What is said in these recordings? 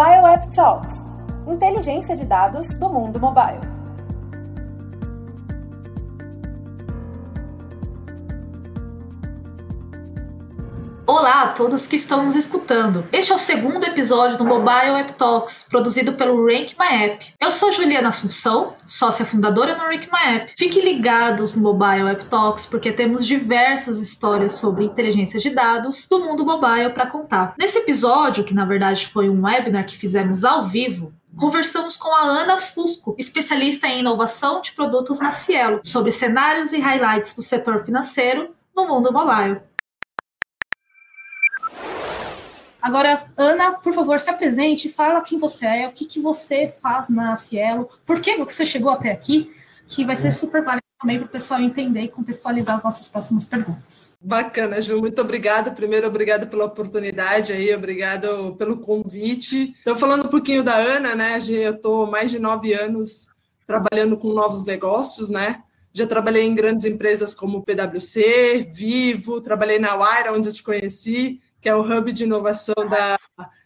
Mobile App Talks inteligência de dados do mundo mobile. Olá a todos que estão nos escutando. Este é o segundo episódio do Mobile App Talks, produzido pelo Rank My App. Eu sou Juliana Assunção, sócia fundadora no Rank My App. Fiquem ligados no Mobile App Talks, porque temos diversas histórias sobre inteligência de dados do mundo mobile para contar. Nesse episódio, que na verdade foi um webinar que fizemos ao vivo, Conversamos com a Ana Fusco, especialista em inovação de produtos na Cielo, sobre cenários e highlights do setor financeiro no mundo mobile. Agora, Ana, por favor, se apresente, fala quem você é, o que, que você faz na Cielo, por que você chegou até aqui, que vai ser super valioso também para o pessoal entender e contextualizar as nossas próximas perguntas. Bacana, Ju, muito obrigada. Primeiro, obrigada pela oportunidade aí, obrigado pelo convite. Então, falando um pouquinho da Ana, né? Eu estou mais de nove anos trabalhando com novos negócios, né? Já trabalhei em grandes empresas como PwC, Vivo, trabalhei na Wire, onde eu te conheci, que é o hub de inovação da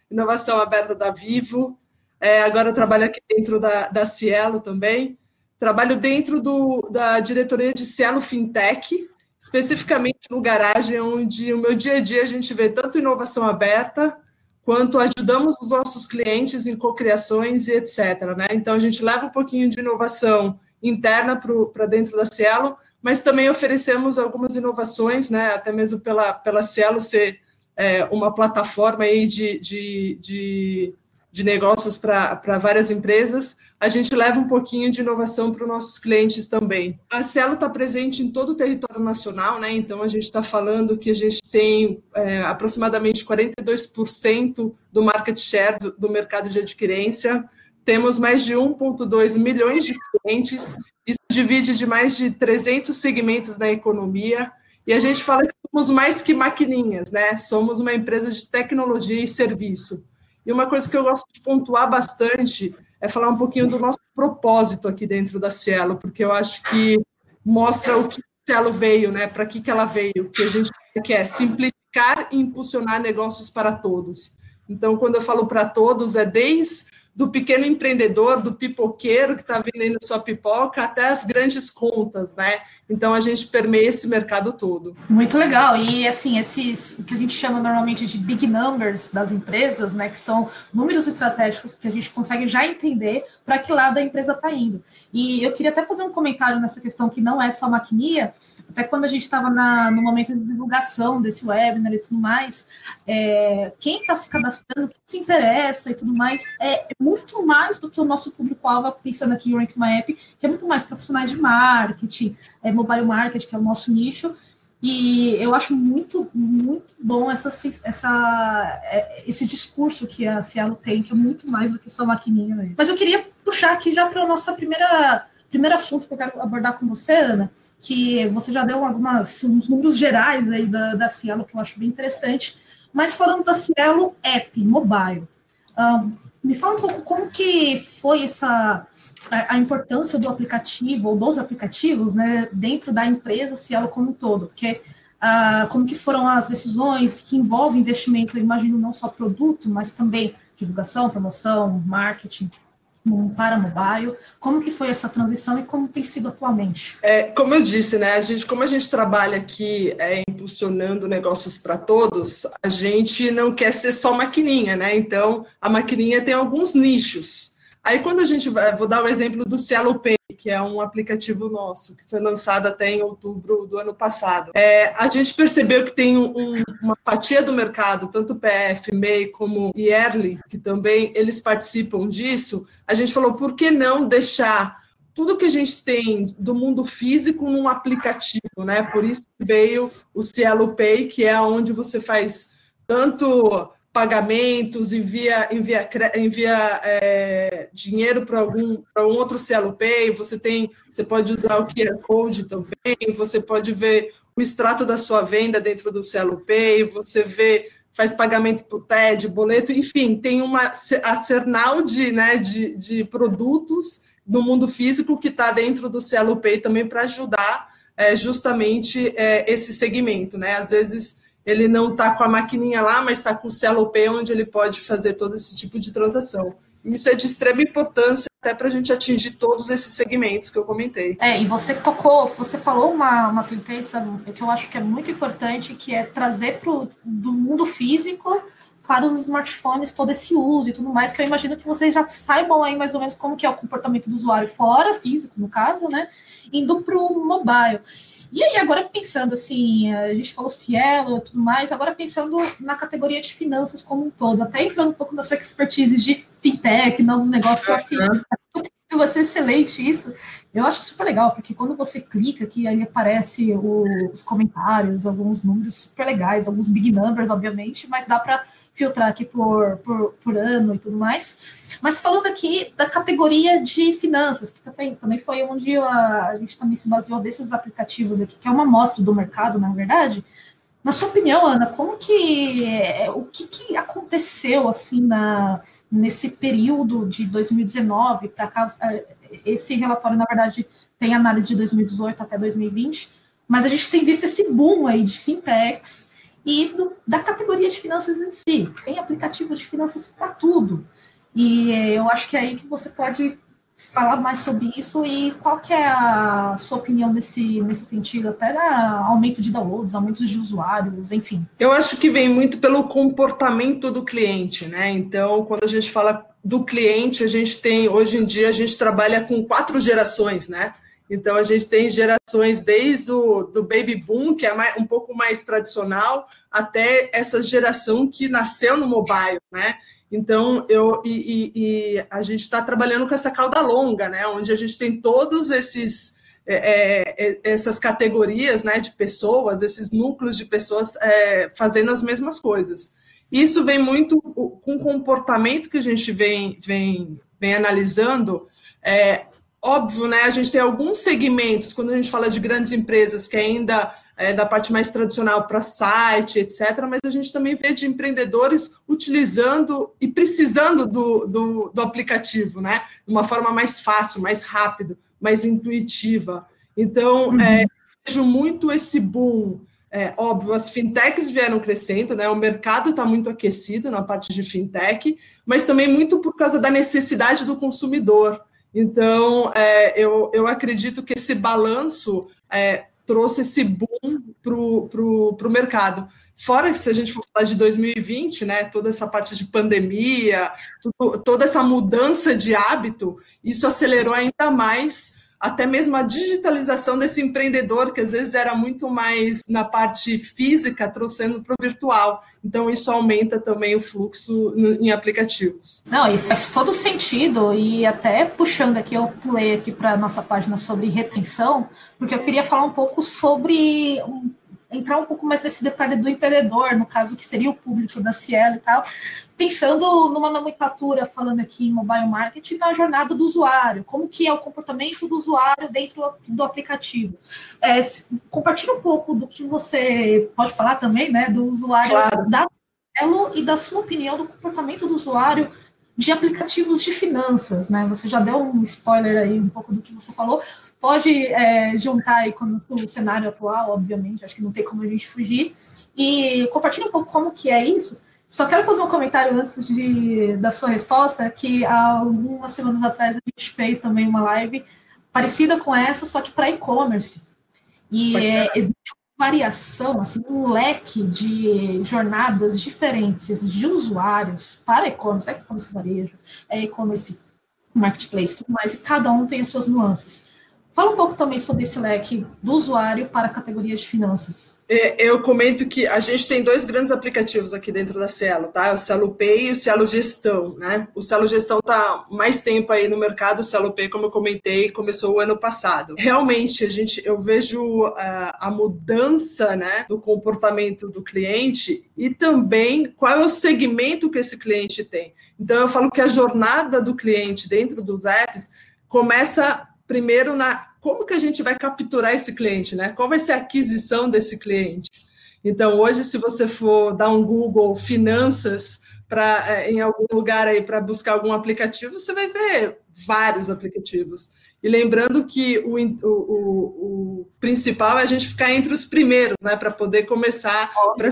inovação aberta da Vivo. É, agora eu trabalho aqui dentro da, da Cielo também. Trabalho dentro do, da diretoria de Cielo Fintech, especificamente no garagem, onde o meu dia a dia a gente vê tanto inovação aberta, quanto ajudamos os nossos clientes em cocriações e etc. Né? Então, a gente leva um pouquinho de inovação interna para dentro da Cielo, mas também oferecemos algumas inovações, né? até mesmo pela, pela Cielo ser é, uma plataforma aí de, de, de, de negócios para várias empresas, a gente leva um pouquinho de inovação para os nossos clientes também. A Cielo está presente em todo o território nacional, né? então a gente está falando que a gente tem é, aproximadamente 42% do market share do, do mercado de adquirência, temos mais de 1,2 milhões de clientes, isso divide de mais de 300 segmentos na economia, e a gente fala que somos mais que maquininhas, né? Somos uma empresa de tecnologia e serviço. E uma coisa que eu gosto de pontuar bastante é falar um pouquinho do nosso propósito aqui dentro da Cielo, porque eu acho que mostra o que a Cielo veio, né? Para que, que ela veio, que a gente quer simplificar e impulsionar negócios para todos. Então, quando eu falo para todos, é desde do pequeno empreendedor, do pipoqueiro que está vendendo sua pipoca, até as grandes contas, né? Então a gente permeia esse mercado todo. Muito legal. E assim, esses que a gente chama normalmente de big numbers das empresas, né? Que são números estratégicos que a gente consegue já entender para que lado a empresa está indo. E eu queria até fazer um comentário nessa questão que não é só maquininha, até quando a gente estava no momento de divulgação desse webinar e tudo mais, é, quem está se cadastrando, quem se interessa e tudo mais, é muito mais do que o nosso público-alvo, pensando aqui em Rank My App, que é muito mais profissionais de marketing, é, mobile marketing, que é o nosso nicho. E eu acho muito, muito bom essa, essa, é, esse discurso que a Cielo tem, que é muito mais do que só maquininha mesmo. Mas eu queria puxar aqui já para o nosso primeiro assunto que eu quero abordar com você, Ana, que você já deu algumas, uns números gerais aí da, da Cielo, que eu acho bem interessante. Mas falando da Cielo App, mobile, me fala um pouco como que foi essa a, a, importância do aplicativo ou dos aplicativos, né, dentro da empresa Cielo como um todo, porque uh, como que foram as decisões que envolvem investimento, eu imagino não só produto, mas também divulgação, promoção, marketing para mobile, como que foi essa transição e como tem sido atualmente? É, como eu disse, né, a gente, como a gente trabalha aqui é, impulsionando negócios para todos, a gente não quer ser só maquininha, né? Então, a maquininha tem alguns nichos. Aí, quando a gente vai, vou dar o exemplo do Cielo Pay, que é um aplicativo nosso, que foi lançado até em outubro do ano passado. É, a gente percebeu que tem um, uma fatia do mercado, tanto PF, MEI como Yearly, que também eles participam disso. A gente falou, por que não deixar tudo que a gente tem do mundo físico num aplicativo, né? Por isso veio o Cielo Pay, que é onde você faz tanto pagamentos, envia, envia, envia é, dinheiro para algum para um outro Pay, você tem, você pode usar o QR Code também, você pode ver o extrato da sua venda dentro do Pay, você vê, faz pagamento por TED, boleto, enfim, tem uma arsenal de, né, de, de produtos no mundo físico que está dentro do Pay também para ajudar é, justamente é, esse segmento, né? Às vezes ele não está com a maquininha lá, mas está com o Cielo Pay, onde ele pode fazer todo esse tipo de transação. Isso é de extrema importância até para a gente atingir todos esses segmentos que eu comentei. É, e você tocou, você falou uma, uma sentença que eu acho que é muito importante, que é trazer pro, do mundo físico para os smartphones todo esse uso e tudo mais, que eu imagino que vocês já saibam aí mais ou menos como que é o comportamento do usuário fora, físico, no caso, né? Indo para o mobile. E aí, agora pensando assim, a gente falou Cielo e tudo mais, agora pensando na categoria de finanças como um todo, até entrando um pouco na sua expertise de fintech, novos negócios, que eu acho que vai ser excelente isso. Eu acho super legal, porque quando você clica aqui, aí aparece os comentários, alguns números super legais, alguns big numbers, obviamente, mas dá para filtrar aqui por, por, por, ano e tudo mais. Mas falando aqui da categoria de finanças, que também, também foi onde a, a gente também se baseou desses aplicativos aqui, que é uma amostra do mercado, na verdade. Na sua opinião, Ana, como que o que, que aconteceu assim na, nesse período de 2019 para cá? É, esse relatório, na verdade, tem análise de 2018 até 2020, mas a gente tem visto esse boom aí de fintechs e do, da categoria de finanças em si. Tem aplicativo de finanças para tudo. E eu acho que é aí que você pode falar mais sobre isso e qual que é a sua opinião nesse, nesse sentido, até aumento de downloads, aumento de usuários, enfim. Eu acho que vem muito pelo comportamento do cliente, né? Então, quando a gente fala do cliente, a gente tem, hoje em dia, a gente trabalha com quatro gerações, né? Então, a gente tem gerações desde o do baby boom, que é um pouco mais tradicional, até essa geração que nasceu no mobile, né? Então, eu e, e, e a gente está trabalhando com essa cauda longa, né? Onde a gente tem todos esses é, é, é, essas categorias né, de pessoas, esses núcleos de pessoas é, fazendo as mesmas coisas. Isso vem muito com o comportamento que a gente vem, vem, vem analisando. Óbvio, né? A gente tem alguns segmentos, quando a gente fala de grandes empresas, que ainda é da parte mais tradicional para site, etc., mas a gente também vê de empreendedores utilizando e precisando do, do, do aplicativo, né? De uma forma mais fácil, mais rápida, mais intuitiva. Então, uhum. é, vejo muito esse boom. É, óbvio, as fintechs vieram crescendo, né? O mercado está muito aquecido na parte de fintech, mas também muito por causa da necessidade do consumidor. Então, é, eu, eu acredito que esse balanço é, trouxe esse boom para o mercado. Fora que se a gente for falar de 2020, né, toda essa parte de pandemia, tudo, toda essa mudança de hábito, isso acelerou ainda mais até mesmo a digitalização desse empreendedor, que às vezes era muito mais na parte física, trouxendo para o virtual. Então, isso aumenta também o fluxo em aplicativos. Não, e faz todo sentido. E até puxando aqui, eu pulei aqui para a nossa página sobre retenção, porque eu queria falar um pouco sobre entrar um pouco mais nesse detalhe do empreendedor, no caso que seria o público da Cielo e tal, pensando numa nomenclatura, falando aqui em mobile marketing, da jornada do usuário, como que é o comportamento do usuário dentro do aplicativo. É, compartilha um pouco do que você pode falar também, né, do usuário claro. da Cielo e da sua opinião do comportamento do usuário de aplicativos de finanças, né? Você já deu um spoiler aí um pouco do que você falou, pode é, juntar aí com o cenário atual, obviamente, acho que não tem como a gente fugir. E compartilha um pouco como que é isso. Só quero fazer um comentário antes de, da sua resposta, que há algumas semanas atrás a gente fez também uma live parecida com essa, só que para e-commerce. E é, existe uma variação, assim, um leque de jornadas diferentes de usuários para e-commerce, é e-commerce varejo, é e-commerce marketplace, tudo mais, e cada um tem as suas nuances. Fala um pouco também sobre esse leque do usuário para categorias de finanças. É, eu comento que a gente tem dois grandes aplicativos aqui dentro da Cielo, tá? O Cielo Pay e o Cielo Gestão, né? O Cielo Gestão está mais tempo aí no mercado, o Cielo Pay, como eu comentei, começou o ano passado. Realmente, a gente, eu vejo uh, a mudança, né, do comportamento do cliente e também qual é o segmento que esse cliente tem. Então, eu falo que a jornada do cliente dentro dos apps começa primeiro na como que a gente vai capturar esse cliente, né? Qual vai ser a aquisição desse cliente? Então, hoje, se você for dar um Google finanças para é, em algum lugar aí para buscar algum aplicativo, você vai ver vários aplicativos. E lembrando que o, o, o, principal é a gente ficar entre os primeiros, né? Para poder começar pra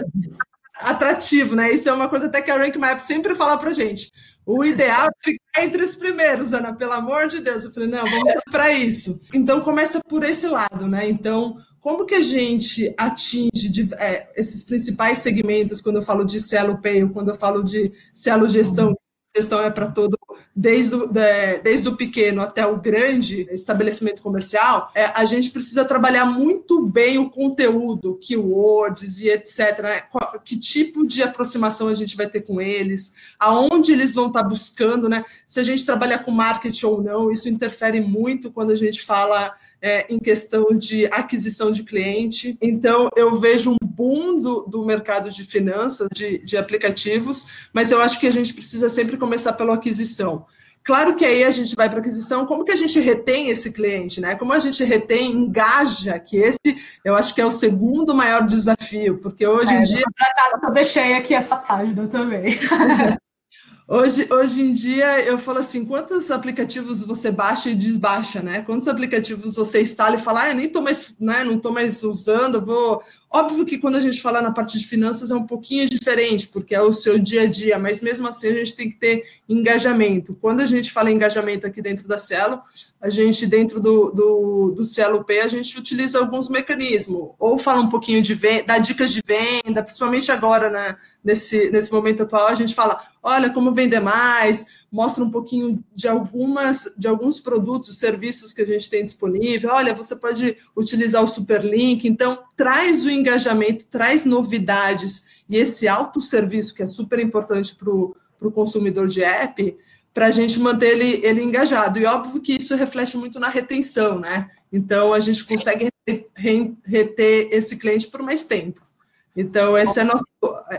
atrativo, né? Isso é uma coisa até que a Rank Map sempre fala para gente. O ideal é ficar entre os primeiros, Ana, pelo amor de Deus. Eu falei, não, vamos para isso. Então começa por esse lado, né? Então, como que a gente atinge de, é, esses principais segmentos quando eu falo de Cielo Pay, quando eu falo de Cielo Gestão, gestão é para todo, desde o, de, desde o pequeno até o grande estabelecimento comercial, é, a gente precisa trabalhar muito bem o conteúdo, keywords e etc. Né? Que tipo de aproximação a gente vai ter com eles, aonde eles vão estar buscando, né? Se a gente trabalhar com marketing ou não, isso interfere muito quando a gente fala é, em questão de aquisição de cliente. Então, eu vejo um boom do, do mercado de finanças, de, de aplicativos, mas eu acho que a gente precisa sempre começar pela aquisição. Claro que aí a gente vai para aquisição, como que a gente retém esse cliente, né? Como a gente retém, engaja, que esse eu acho que é o segundo maior desafio, porque hoje é, em dia. Eu deixei aqui essa página também. Hoje, hoje em dia, eu falo assim: quantos aplicativos você baixa e desbaixa, né? Quantos aplicativos você instala e fala, ah, nem tô mais, né, não estou mais usando, vou. Óbvio que quando a gente fala na parte de finanças é um pouquinho diferente, porque é o seu dia a dia, mas mesmo assim a gente tem que ter engajamento. Quando a gente fala em engajamento aqui dentro da Cielo, a gente, dentro do, do, do a gente utiliza alguns mecanismos, ou fala um pouquinho de venda, dá dicas de venda, principalmente agora, né? Nesse, nesse momento atual, a gente fala, olha como vender mais, mostra um pouquinho de algumas de alguns produtos, serviços que a gente tem disponível. Olha, você pode utilizar o Superlink. Então, traz o engajamento, traz novidades e esse autosserviço que é super importante para o consumidor de app, para a gente manter ele, ele engajado. E óbvio que isso reflete muito na retenção, né? Então, a gente consegue reter esse cliente por mais tempo. Então, esse é nosso,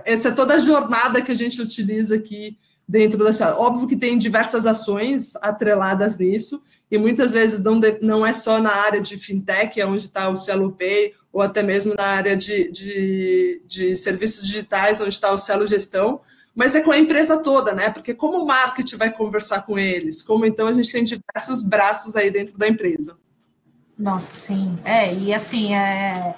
essa é toda a jornada que a gente utiliza aqui dentro da sala. Óbvio que tem diversas ações atreladas nisso, e muitas vezes não, de, não é só na área de fintech, é onde está o Cielo Pay, ou até mesmo na área de, de, de serviços digitais, onde está o Cielo Gestão, mas é com a empresa toda, né? Porque como o marketing vai conversar com eles? Como então a gente tem diversos braços aí dentro da empresa. Nossa, sim. É, e assim, é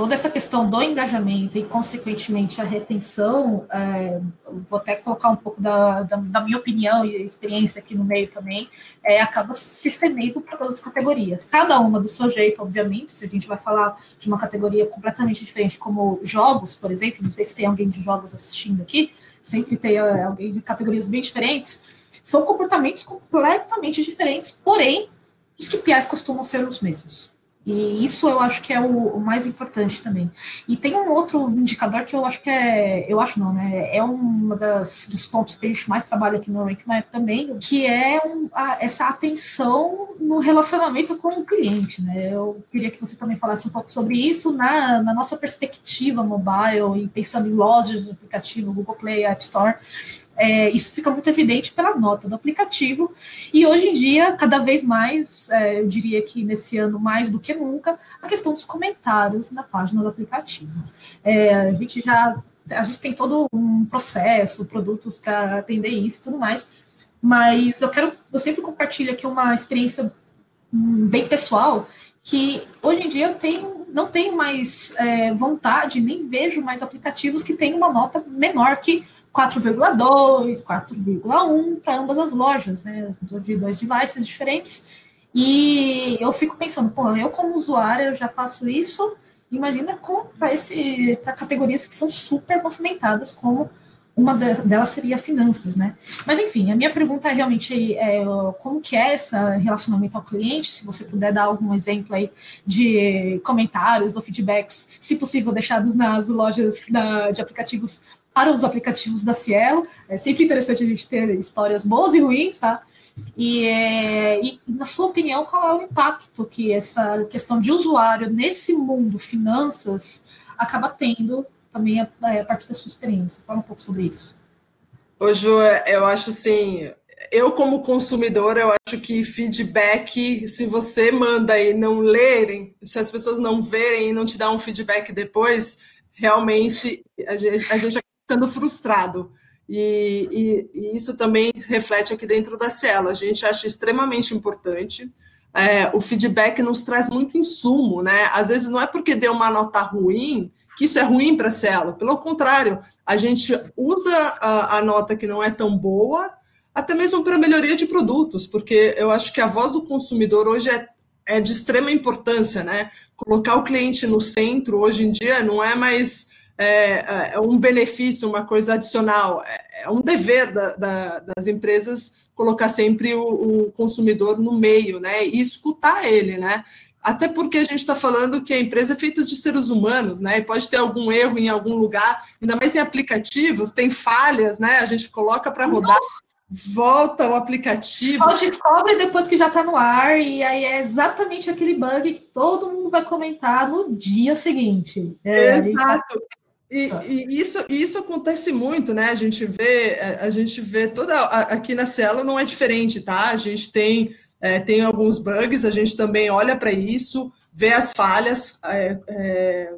toda essa questão do engajamento e, consequentemente, a retenção, é, vou até colocar um pouco da, da, da, minha opinião e experiência aqui no meio também, é, acaba se estendendo para outras categorias. Cada uma do seu jeito, obviamente, se a gente vai falar de uma categoria completamente diferente, como jogos, por exemplo, não sei se tem alguém de jogos assistindo aqui, sempre tem é, alguém de categorias bem diferentes, são comportamentos completamente diferentes, porém, os KPIs costumam ser os mesmos. E isso eu acho que é o, o, mais importante também. E tem um outro indicador que eu acho que é, eu acho não, né? É um dos pontos que a gente mais trabalha aqui no Rank Map também, que é um, a, essa atenção no relacionamento com o cliente, né? Eu queria que você também falasse um pouco sobre isso na, na nossa perspectiva mobile e pensando em lojas de aplicativo, Google Play, App Store é, isso fica muito evidente pela nota do aplicativo. E hoje em dia, cada vez mais, é, eu diria que nesse ano mais do que nunca, a questão dos comentários na página do aplicativo. É, a gente já a gente tem todo um processo, produtos para atender isso e tudo mais. Mas eu quero, eu sempre compartilho aqui uma experiência hum, bem pessoal, que hoje em dia eu tenho, não tenho mais é, vontade, nem vejo mais aplicativos que têm uma nota menor que 4,2, 4,1 para ambas as lojas, né? De dois devices diferentes. E eu fico pensando, pô, eu como usuária eu já faço isso, imagina para categorias que são super movimentadas, como uma delas seria finanças, né? Mas enfim, a minha pergunta é realmente é, como que é esse relacionamento ao cliente, se você puder dar algum exemplo aí de comentários ou feedbacks, se possível, deixados nas lojas da, de aplicativos para os aplicativos da Cielo. É sempre interessante a gente ter histórias boas e ruins, tá? E, é, e, na sua opinião, qual é o impacto que essa questão de usuário nesse mundo finanças acaba tendo também a, a partir da sua experiência? Fala um pouco sobre isso. Ô, Ju, eu acho assim, eu como consumidor, eu acho que feedback, se você manda e não lerem, se as pessoas não verem e não te dão um feedback depois, realmente a gente, a gente ficando frustrado. E, e, e, isso também reflete aqui dentro da Cielo. A gente acha extremamente importante. é, o feedback nos traz muito insumo, né? Às vezes não é porque deu uma nota ruim que isso é ruim para a Cielo. Pelo contrário, a gente usa a, a nota que não é tão boa, até mesmo para melhoria de produtos, porque eu acho que a voz do consumidor hoje é, é de extrema importância, né? Colocar o cliente no centro hoje em dia não é mais é, é um benefício, uma coisa adicional, é, é um dever da, da, das empresas colocar sempre o, o, consumidor no meio, né? E escutar ele, né? Até porque a gente está falando que a empresa é feita de seres humanos, né? E pode ter algum erro em algum lugar, ainda mais em aplicativos, tem falhas, né? A gente coloca para rodar, volta o aplicativo. Só descobre depois que já está no ar, e aí é exatamente aquele bug que todo mundo vai comentar no dia seguinte. É, Exato. E, tá. e, isso, isso acontece muito, né? A gente vê, a gente vê toda aqui na Cielo não é diferente, tá? A gente tem, é, tem alguns bugs, a gente também olha para isso, vê as falhas, é, é,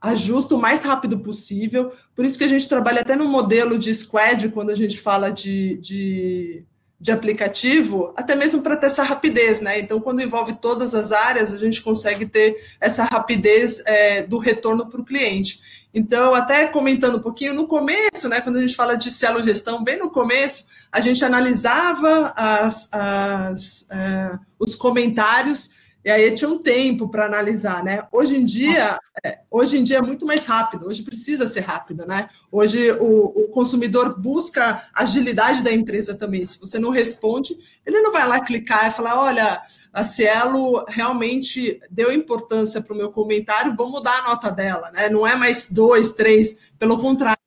ajusta o mais rápido possível. Por isso que a gente trabalha até no modelo de squad quando a gente fala de, de de aplicativo, até mesmo para ter essa rapidez, né? Então, quando envolve todas as áreas, a gente consegue ter essa rapidez é, do retorno para o cliente. Então, até comentando um pouquinho, no começo, né, quando a gente fala de cielo gestão, bem no começo, a gente analisava as, as, uh, os comentários e aí tinha um tempo para analisar, né? Hoje em dia, é, hoje em dia é muito mais rápido, hoje precisa ser rápido, né? Hoje o, o, consumidor busca agilidade da empresa também. Se você não responde, ele não vai lá clicar e falar: olha, a Cielo realmente deu importância para o meu comentário, vou mudar a nota dela, né? Não é mais dois, três, pelo contrário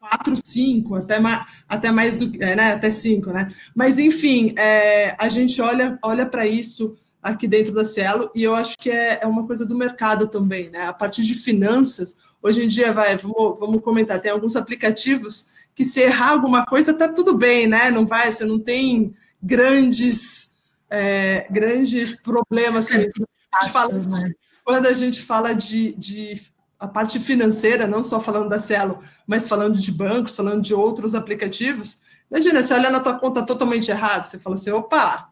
quatro, cinco, até mais, até mais do é, né, até cinco, né? Mas enfim, é, a gente olha, olha para isso aqui dentro da Cielo, e eu acho que é, é uma coisa do mercado também, né? A partir de finanças, hoje em dia, vai, vamos, vamos comentar, tem alguns aplicativos que se errar alguma coisa, tá tudo bem, né? Não vai, você não tem grandes, é, grandes problemas com isso. A fala, né? quando a gente fala de, de a parte financeira, não só falando da Cielo, mas falando de bancos, falando de outros aplicativos, imagina, você olha na tua conta totalmente errado, você fala assim, opa...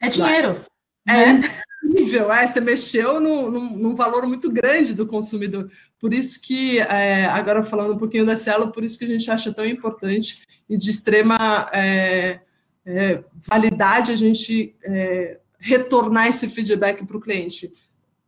É dinheiro. É incrível, é, você mexeu no, no, num valor muito grande do consumidor. Por isso que, é, agora falando um pouquinho da Cielo, por isso que a gente acha tão importante e de extrema é, é, validade a gente é, retornar esse feedback para o cliente.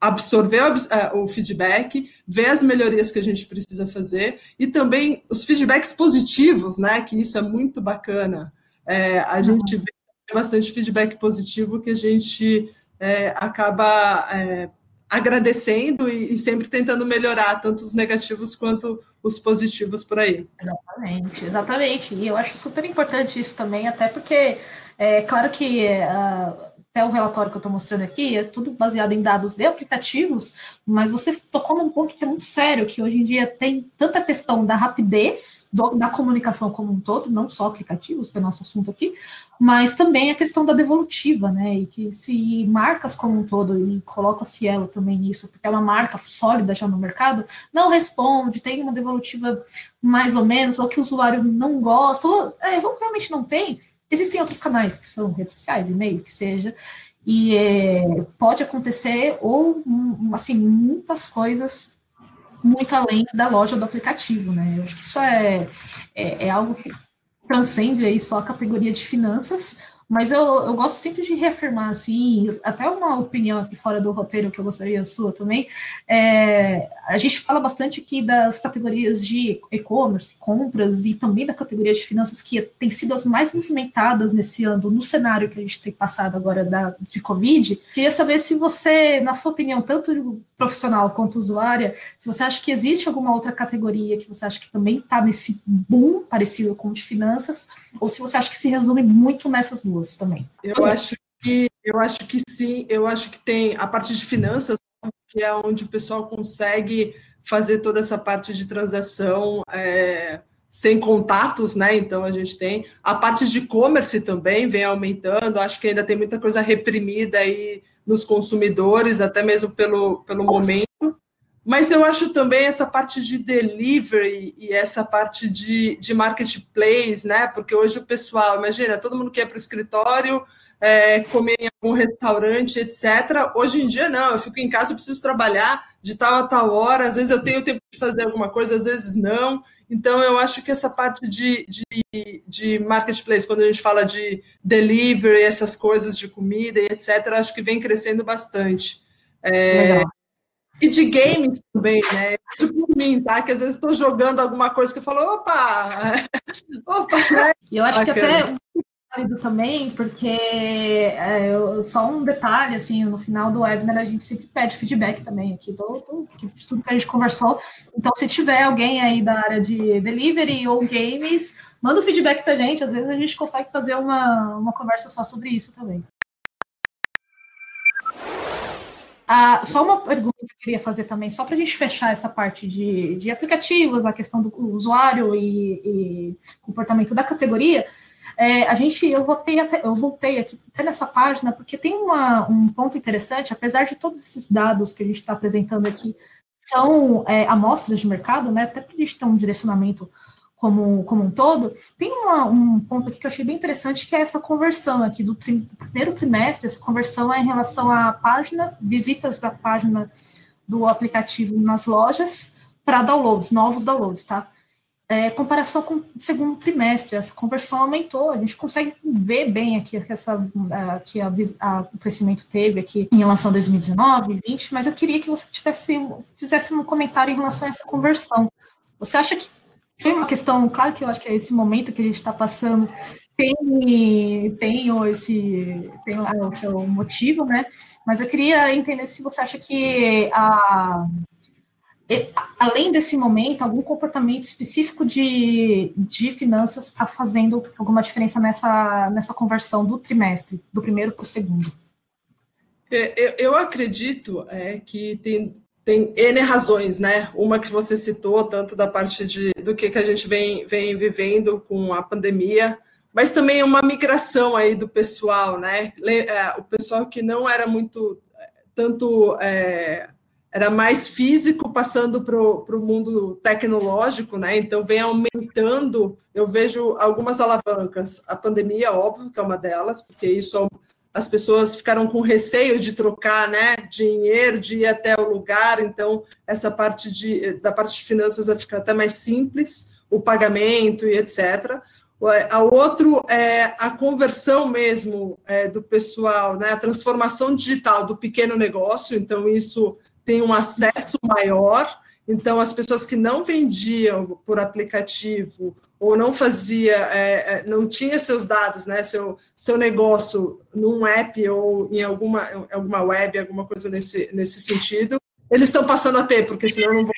Absorver o, é, o feedback, ver as melhorias que a gente precisa fazer e também os feedbacks positivos, né? Que isso é muito bacana. É, a gente vê bastante feedback positivo que a gente é, acaba é, agradecendo e, e, sempre tentando melhorar, tanto os negativos quanto os positivos por aí. Exatamente, exatamente. E eu acho super importante isso também, até porque é claro que uh, até o relatório que eu estou mostrando aqui, é tudo baseado em dados de aplicativos, mas você tocou num ponto que é muito sério, que hoje em dia tem tanta questão da rapidez do, da comunicação como um todo, não só aplicativos, que é o nosso assunto aqui, mas também a questão da devolutiva, né? E que se marcas como um todo, e coloca a Cielo também nisso, porque é uma marca sólida já no mercado, não responde, tem uma devolutiva mais ou menos, ou que o usuário não gosta, ou é, realmente não tem, Existem outros canais que são redes sociais, e-mail, que seja, e é, pode acontecer ou assim muitas coisas muito além da loja do aplicativo, né? Eu acho que isso é, é, é algo que transcende aí só a categoria de finanças, mas eu, eu gosto sempre de reafirmar, assim, até uma opinião aqui fora do roteiro que eu gostaria sua também. É, a gente fala bastante aqui das categorias de e-commerce, compras e também da categoria de finanças que tem sido as mais movimentadas nesse ano, no cenário que a gente tem passado agora da, de Covid. Queria saber se você, na sua opinião, tanto profissional quanto usuária, se você acha que existe alguma outra categoria que você acha que também está nesse boom parecido com o de finanças, ou se você acha que se resume muito nessas duas também. Eu acho que eu acho que sim, eu acho que tem a parte de finanças, que é onde o pessoal consegue fazer toda essa parte de transação é, sem contatos, né? Então a gente tem a parte de e-commerce também vem aumentando. Acho que ainda tem muita coisa reprimida aí nos consumidores, até mesmo pelo, pelo momento. Mas eu acho também essa parte de delivery e essa parte de, de marketplace, né? Porque hoje o pessoal, imagina, todo mundo quer para o escritório, é, comer em algum restaurante, etc. Hoje em dia, não, eu fico em casa, eu preciso trabalhar de tal a tal hora, às vezes eu tenho tempo de fazer alguma coisa, às vezes não. Então, eu acho que essa parte de, de, de marketplace, quando a gente fala de delivery, essas coisas de comida e etc., acho que vem crescendo bastante. É, e de games também, né? Tipo mim, tá? Que às vezes estou jogando alguma coisa que eu falo, opa! opa! Né? Eu acho Bacana. que até válido também, porque é, só um detalhe, assim, no final do webinar a gente sempre pede feedback também aqui do, do, de tudo que a gente conversou. Então, se tiver alguém aí da área de delivery ou games, manda o um feedback pra gente, às vezes a gente consegue fazer uma, uma conversa só sobre isso também. Ah, só uma pergunta que eu queria fazer também, só para a gente fechar essa parte de, de aplicativos, a questão do usuário e, e comportamento da categoria. É, a gente, eu voltei, até, eu voltei aqui até nessa página, porque tem uma, um ponto interessante, apesar de todos esses dados que a gente está apresentando aqui, são é, amostras de mercado, né, até para a gente ter um direcionamento como, como um todo, tem uma, um ponto aqui que eu achei bem interessante, que é essa conversão aqui do tri, primeiro trimestre, essa conversão é em relação à página, visitas da página do aplicativo nas lojas para downloads, novos downloads, tá? é, comparação com o segundo trimestre, essa conversão aumentou, a gente consegue ver bem aqui essa, que a, a, o crescimento teve aqui em relação a 2019, 2020, mas eu queria que você tivesse, fizesse um comentário em relação a essa conversão. Você acha que foi uma questão, claro que eu acho que é esse momento que a gente está passando tem, tem esse tem lá o seu motivo, né? Mas eu queria entender se você acha que a além desse momento, algum comportamento específico de, de finanças está fazendo alguma diferença nessa, nessa conversão do trimestre, do primeiro para o segundo? É, eu, eu acredito é, que tem, tem N razões, né? Uma que você citou, tanto da parte de, do que, que a gente vem, vem vivendo com a pandemia, mas também uma migração aí do pessoal, né? É, o pessoal que não era muito tanto é, era mais físico passando para o mundo tecnológico, né? Então vem aumentando. Eu vejo algumas alavancas. A pandemia, óbvio, que é uma delas, porque isso as pessoas ficaram com receio de trocar, né? Dinheiro, de ir até o lugar. Então essa parte de da parte de finanças vai ficar até mais simples, o pagamento e etc. A outro é a conversão mesmo é, do pessoal, né? A transformação digital do pequeno negócio. Então isso tem um acesso maior. Então, as pessoas que não vendiam por aplicativo ou não fazia, é, é, não tinha seus dados, né, seu, seu negócio num app ou em alguma, alguma web, alguma coisa nesse, nesse sentido, eles estão passando a ter, porque senão não vão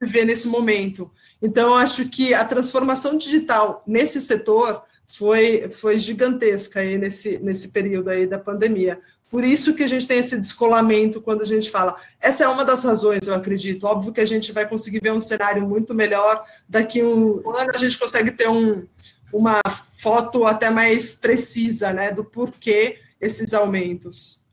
viver nesse momento. Então, acho que a transformação digital nesse setor foi, foi gigantesca aí nesse, nesse período aí da pandemia. Por isso que a gente tem esse descolamento quando a gente fala. Essa é uma das razões, eu acredito. Óbvio que a gente vai conseguir ver um cenário muito melhor. Daqui um ano a gente consegue ter um, uma foto até mais precisa né, do porquê esses aumentos.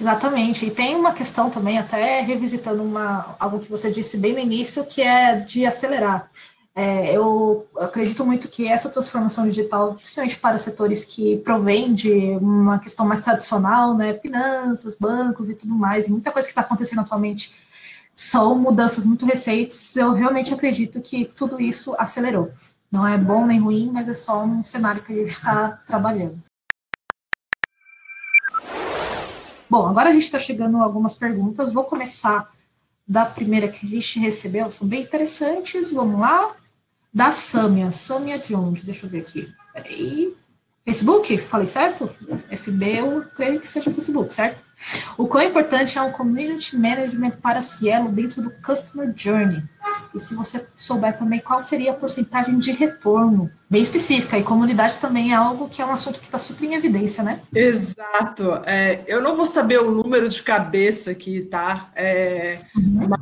Exatamente. E tem uma questão também, até revisitando uma, algo que você disse bem no início, que é de acelerar. É, eu acredito muito que essa transformação digital, principalmente para setores que provêm de uma questão mais tradicional, né, finanças, bancos e tudo mais, e muita coisa que está acontecendo atualmente são mudanças muito recentes. Eu realmente acredito que tudo isso acelerou. Não é bom nem ruim, mas é só um cenário que a gente está trabalhando. Bom, agora a gente está chegando a algumas perguntas. Vou começar da primeira que a gente recebeu, são bem interessantes. Vamos lá da Sâmia. Sâmia de onde? Deixa eu ver aqui. Peraí. Facebook? Falei certo? FB, eu creio que seja Facebook, certo? O quão importante é o Community Management para Cielo dentro do Customer Journey? E se você souber também qual seria a porcentagem de retorno, bem específica, e comunidade também é algo que é um assunto que está super em evidência, né? Exato. É, eu não vou saber o número de cabeça aqui, tá? É, uhum. uma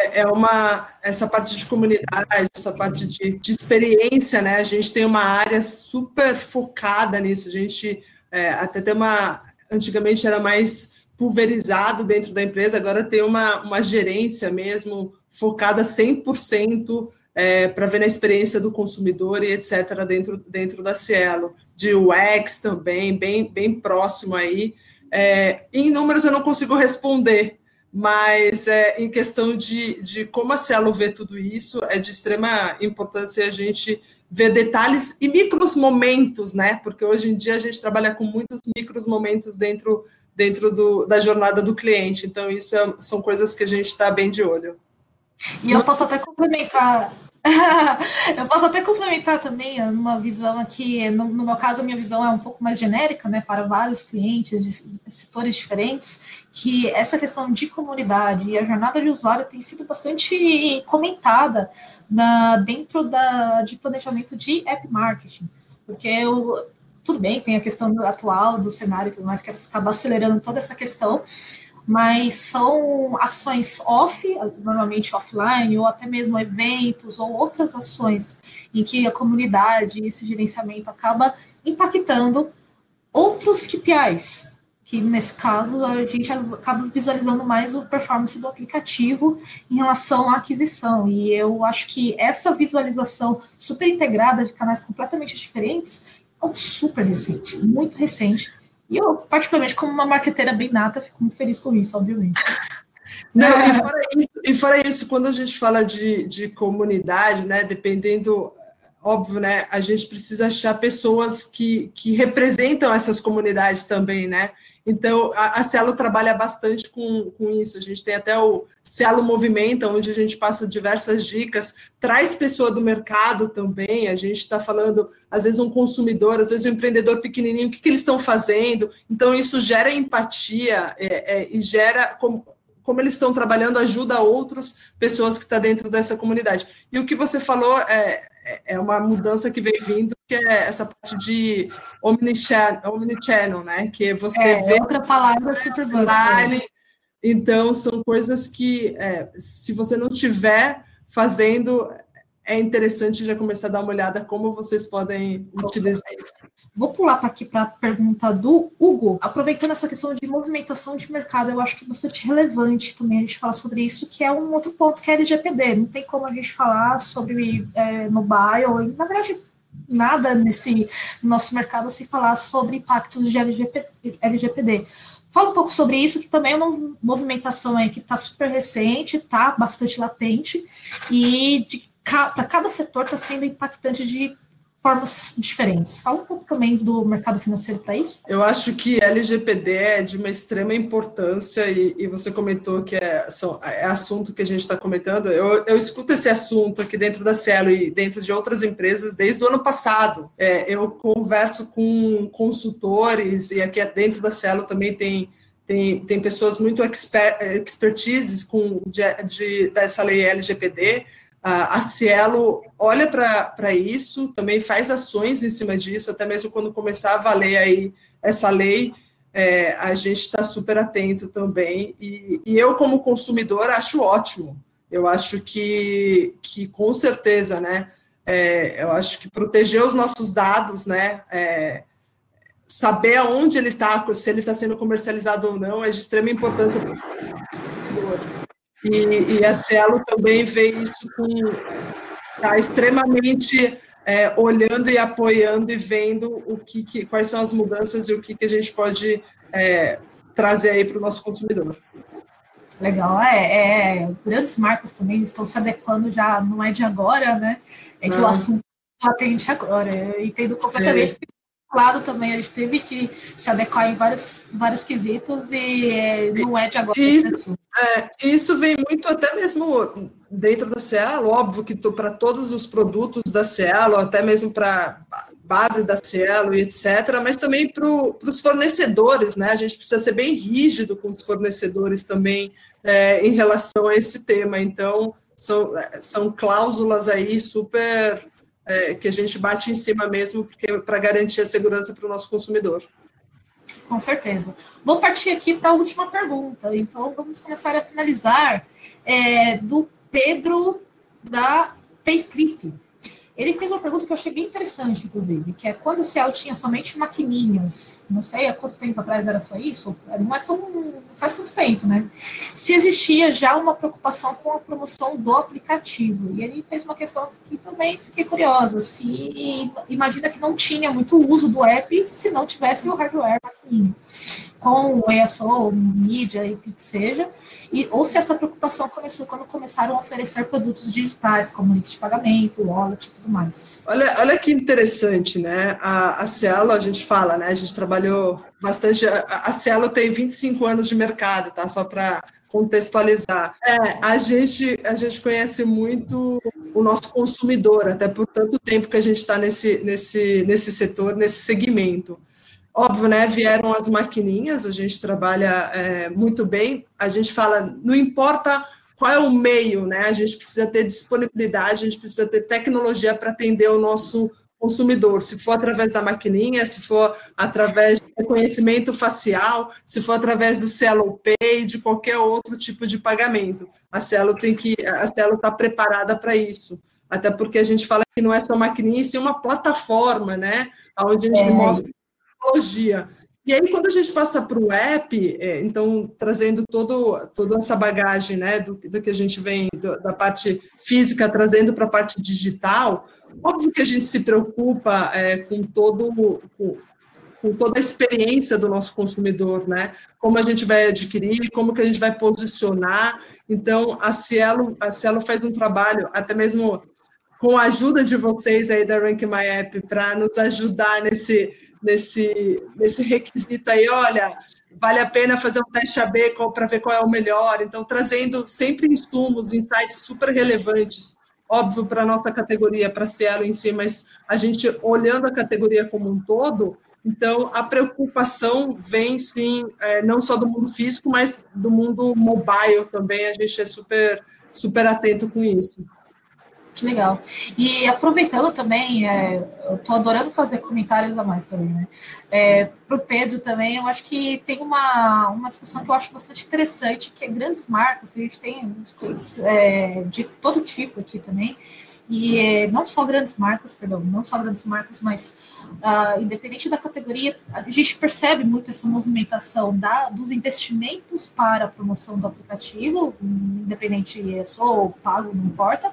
é, é uma essa parte de comunidade, essa parte de, de, experiência, né? A gente tem uma área super focada nisso. A gente é, até tem uma antigamente era mais pulverizado dentro da empresa, agora tem uma, uma gerência mesmo focada 100% é, para ver na experiência do consumidor e etc. dentro, dentro da Cielo. De UX também, bem, bem próximo aí. É, em números eu não consigo responder, mas é, em questão de, de como a Cielo vê tudo isso, é de extrema importância a gente ver detalhes e micros momentos, né? Porque hoje em dia a gente trabalha com muitos micros momentos dentro, dentro do, da jornada do cliente. Então, isso é, são coisas que a gente está bem de olho. E eu posso até complementar eu posso até complementar também uma visão aqui, no, no, meu caso, a minha visão é um pouco mais genérica, né, para vários clientes de setores diferentes, que essa questão de comunidade e a jornada de usuário tem sido bastante comentada na, dentro da, de planejamento de app marketing, porque eu, tudo bem, tem a questão atual do cenário e tudo mais, que acaba acelerando toda essa questão, mas são ações off, normalmente offline, ou até mesmo eventos ou outras ações em que a comunidade, esse gerenciamento acaba impactando outros KPIs, que nesse caso a gente acaba visualizando mais o performance do aplicativo em relação à aquisição. E eu acho que essa visualização super integrada de canais completamente diferentes é super recente, muito recente, e eu, particularmente, como uma marqueteira bem nata, fico muito feliz com isso, obviamente. Não, e, fora isso, e fora isso, quando a gente fala de, de comunidade, né, dependendo, óbvio, né, a gente precisa achar pessoas que, que representam essas comunidades também, né? Então, a, a Cielo trabalha bastante com, com isso. A gente tem até o Cielo Movimenta, onde a gente passa diversas dicas, traz pessoa do mercado também. A gente está falando, às vezes, um consumidor, às vezes, um empreendedor pequenininho, o que, que eles estão fazendo. Então, isso gera empatia é, é, e gera. Como, como eles estão trabalhando ajuda outras pessoas que estão tá dentro dessa comunidade. E o que você falou é, é, é uma mudança que vem vindo, que é essa parte de omnichannel, omnichannel né? Que você é, vê outra palavra super online. Então, são coisas que, é, se você não tiver fazendo, é interessante já começar a dar uma olhada como vocês podem utilizar isso. Vou pular para aqui para a pergunta do Hugo. Aproveitando essa questão de movimentação de mercado, eu acho que é bastante relevante também a gente falar sobre isso, que é um outro ponto que é LGPD. Não tem como a gente falar sobre é, mobile, na verdade, nada nesse nosso mercado sem falar sobre impactos de LGP, LGPD. Fala um pouco sobre isso, que também é uma movimentação aí que está super recente, está bastante latente, e para cada setor está sendo impactante de formas diferentes. Fala um pouco também do mercado financeiro para isso. Eu acho que LGPD é de uma extrema importância e, e você comentou que é, são, é assunto que a gente está comentando. Eu, eu escuto esse assunto aqui dentro da Cielo e dentro de outras empresas desde o ano passado. É, eu converso com consultores e aqui dentro da Cielo também tem tem, tem pessoas muito expert, expertises com de, de, dessa lei LGPD a Cielo olha para isso, também faz ações em cima disso, até mesmo quando começar a valer aí essa lei, é, a gente está super atento também. E, e, eu, como consumidor, acho ótimo. Eu acho que, que com certeza, né? É, eu acho que proteger os nossos dados, né? É, saber aonde ele está, se ele está sendo comercializado ou não, é de extrema importância. E, e a Cielo também vê isso com tá extremamente é, olhando e apoiando e vendo o que, que, quais são as mudanças e o que, que a gente pode é, trazer aí para o nosso consumidor. Legal, é, é, grandes marcas também estão se adequando já, não é de agora, né? É que não. o assunto é latente agora. Eu entendo completamente. Sim lado também, a gente teve que se adequar em vários, vários quesitos e é, não é de agora. Isso, é, isso vem muito até mesmo dentro da Cielo, óbvio que para todos os produtos da Cielo, até mesmo para base da Cielo e etc., mas também para os fornecedores, né? A gente precisa ser bem rígido com os fornecedores também é, em relação a esse tema. Então, são, são cláusulas aí super é, que a gente bate em cima mesmo, para garantir a segurança para o nosso consumidor. Com certeza. Vou partir aqui para a última pergunta. Então, vamos começar a finalizar é, do Pedro da Paytrip. Ele fez uma pergunta que eu achei bem interessante, inclusive, que é quando o Cielo tinha somente maquininhas, não sei há quanto tempo atrás era só isso, não é tão. faz tanto tempo, né? Se existia já uma preocupação com a promoção do aplicativo. E ele fez uma questão que também fiquei curiosa. Se imagina que não tinha muito uso do app se não tivesse o hardware maquininha com o ESO, mídia e o que seja, e, ou se essa preocupação começou quando começaram a oferecer produtos digitais, como link de pagamento, wallet e tudo mais. Olha, olha que interessante, né? A, a Cielo, a gente fala, né? A gente trabalhou bastante. A, a Cielo tem 25 anos de mercado, tá? Só para contextualizar. É, a gente, a gente conhece muito o nosso consumidor, até por tanto tempo que a gente está nesse, nesse, nesse setor, nesse segmento. Óbvio, né? Vieram as maquininhas, a gente trabalha é, muito bem. A gente fala, não importa qual é o meio, né? A gente precisa ter disponibilidade, a gente precisa ter tecnologia para atender o nosso consumidor. Se for através da maquininha, se for através de reconhecimento facial, se for através do Cielo Pay, de qualquer outro tipo de pagamento. A Cielo tem que, a Cielo está preparada para isso. Até porque a gente fala que não é só maquininha, sim uma plataforma, né? Onde a gente é. mostra tecnologia. E aí, quando a gente passa para o app, é, então, trazendo todo, toda essa bagagem né, do, do que a gente vem do, da parte física, trazendo para a parte digital, óbvio que a gente se preocupa é, com todo. Com, com toda a experiência do nosso consumidor, né? Como a gente vai adquirir, como que a gente vai posicionar. Então, a Cielo, a Cielo faz um trabalho, até mesmo com a ajuda de vocês aí da Rank My App, para nos ajudar nesse, nesse, nesse requisito aí, olha, vale a pena fazer um teste AB para ver qual é o melhor. Então, trazendo sempre insumos, insights super relevantes, óbvio, para a nossa categoria, para a Cielo em si, mas a gente olhando a categoria como um todo, então a preocupação vem sim, é, não só do mundo físico, mas do mundo mobile também, a gente é super, super atento com isso. Que legal. E aproveitando também, é, eu estou adorando fazer comentários a mais também, né? É, Para o Pedro também, eu acho que tem uma, uma discussão que eu acho bastante interessante, que é grandes marcas, que a gente tem uns clientes é, de todo tipo aqui também, e é, não só grandes marcas, perdão, não só grandes marcas, mas uh, independente da categoria, a gente percebe muito essa movimentação da, dos investimentos para a promoção do aplicativo, independente é só ou pago, não importa,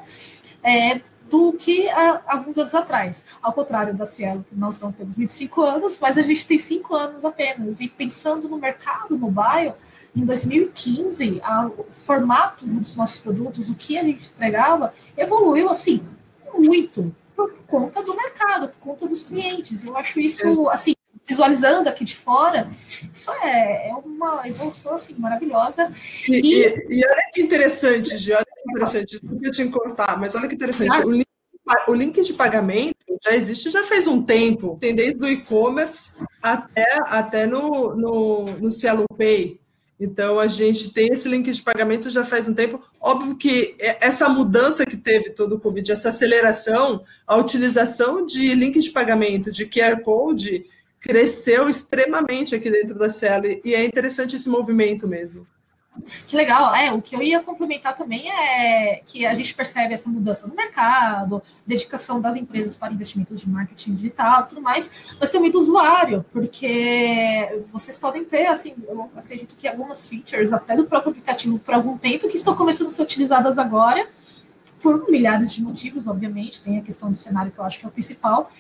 é, do que há alguns anos atrás. Ao contrário da Cielo, que nós não temos 25 anos, mas a gente tem 5 anos apenas. E pensando no mercado mobile, em 2015, a, o formato dos nossos produtos, o que a gente entregava, evoluiu assim muito por conta do mercado, por conta dos clientes. Eu acho isso assim visualizando aqui de fora, isso é, é uma evolução assim maravilhosa. E, e, e, olha que interessante, Gi, olha interessante, desculpa te encurtar, mas olha que interessante, ah. o, link, o link de pagamento já existe já faz um tempo, tem desde o e-commerce até, até no, no, no Cielo Pay. Então, a gente tem esse link de pagamento já faz um tempo. Óbvio que essa mudança que teve todo o Covid, essa aceleração, a utilização de link de pagamento, de QR Code, cresceu extremamente aqui dentro da Cielo e é interessante esse movimento mesmo. Que legal. É, o que eu ia complementar também é que a gente percebe essa mudança no mercado, dedicação das empresas para investimentos de marketing digital tudo mais, mas também do usuário, porque vocês podem ter, assim, eu acredito que algumas features, até do próprio aplicativo por algum tempo, que estão começando a ser utilizadas agora, por milhares de motivos, obviamente, tem a questão do cenário que eu acho que é o principal,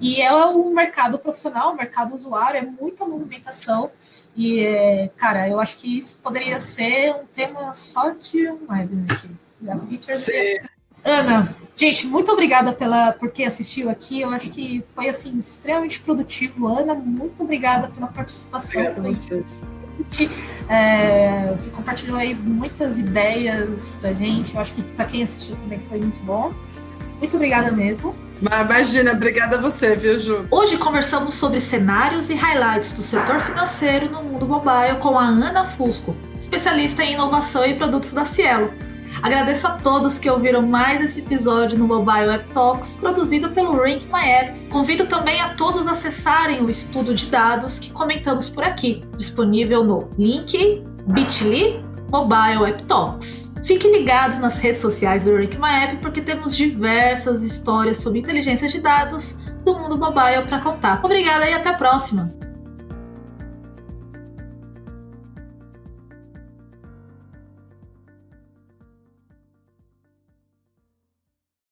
e é o mercado profissional, o mercado usuário, é muita movimentação, e, é, cara, eu acho que isso poderia ser um tema só de um webinar aqui, da feature. Ana, gente, muito obrigada pela, por quem assistiu aqui, eu acho que foi, assim, extremamente produtivo, Ana, muito obrigada pela participação. Obrigada é, você compartilhou aí muitas ideias pra gente. Eu acho que para quem assistiu também foi muito bom. Muito obrigada mesmo. Imagina, obrigada a você, viu, Ju? Hoje conversamos sobre cenários e highlights do setor financeiro no mundo mobile com a Ana Fusco, especialista em inovação e produtos da Cielo. Agradeço a todos que ouviram mais esse episódio no Mobile App Talks, produzido pelo Rank My App. Convido também a todos a acessarem o estudo de dados que comentamos por aqui, disponível no link bit.ly Mobile App Talks. Fiquem ligados nas redes sociais do Rick My App, porque temos diversas histórias sobre inteligência de dados do mundo mobile para contar. Obrigada e até a próxima!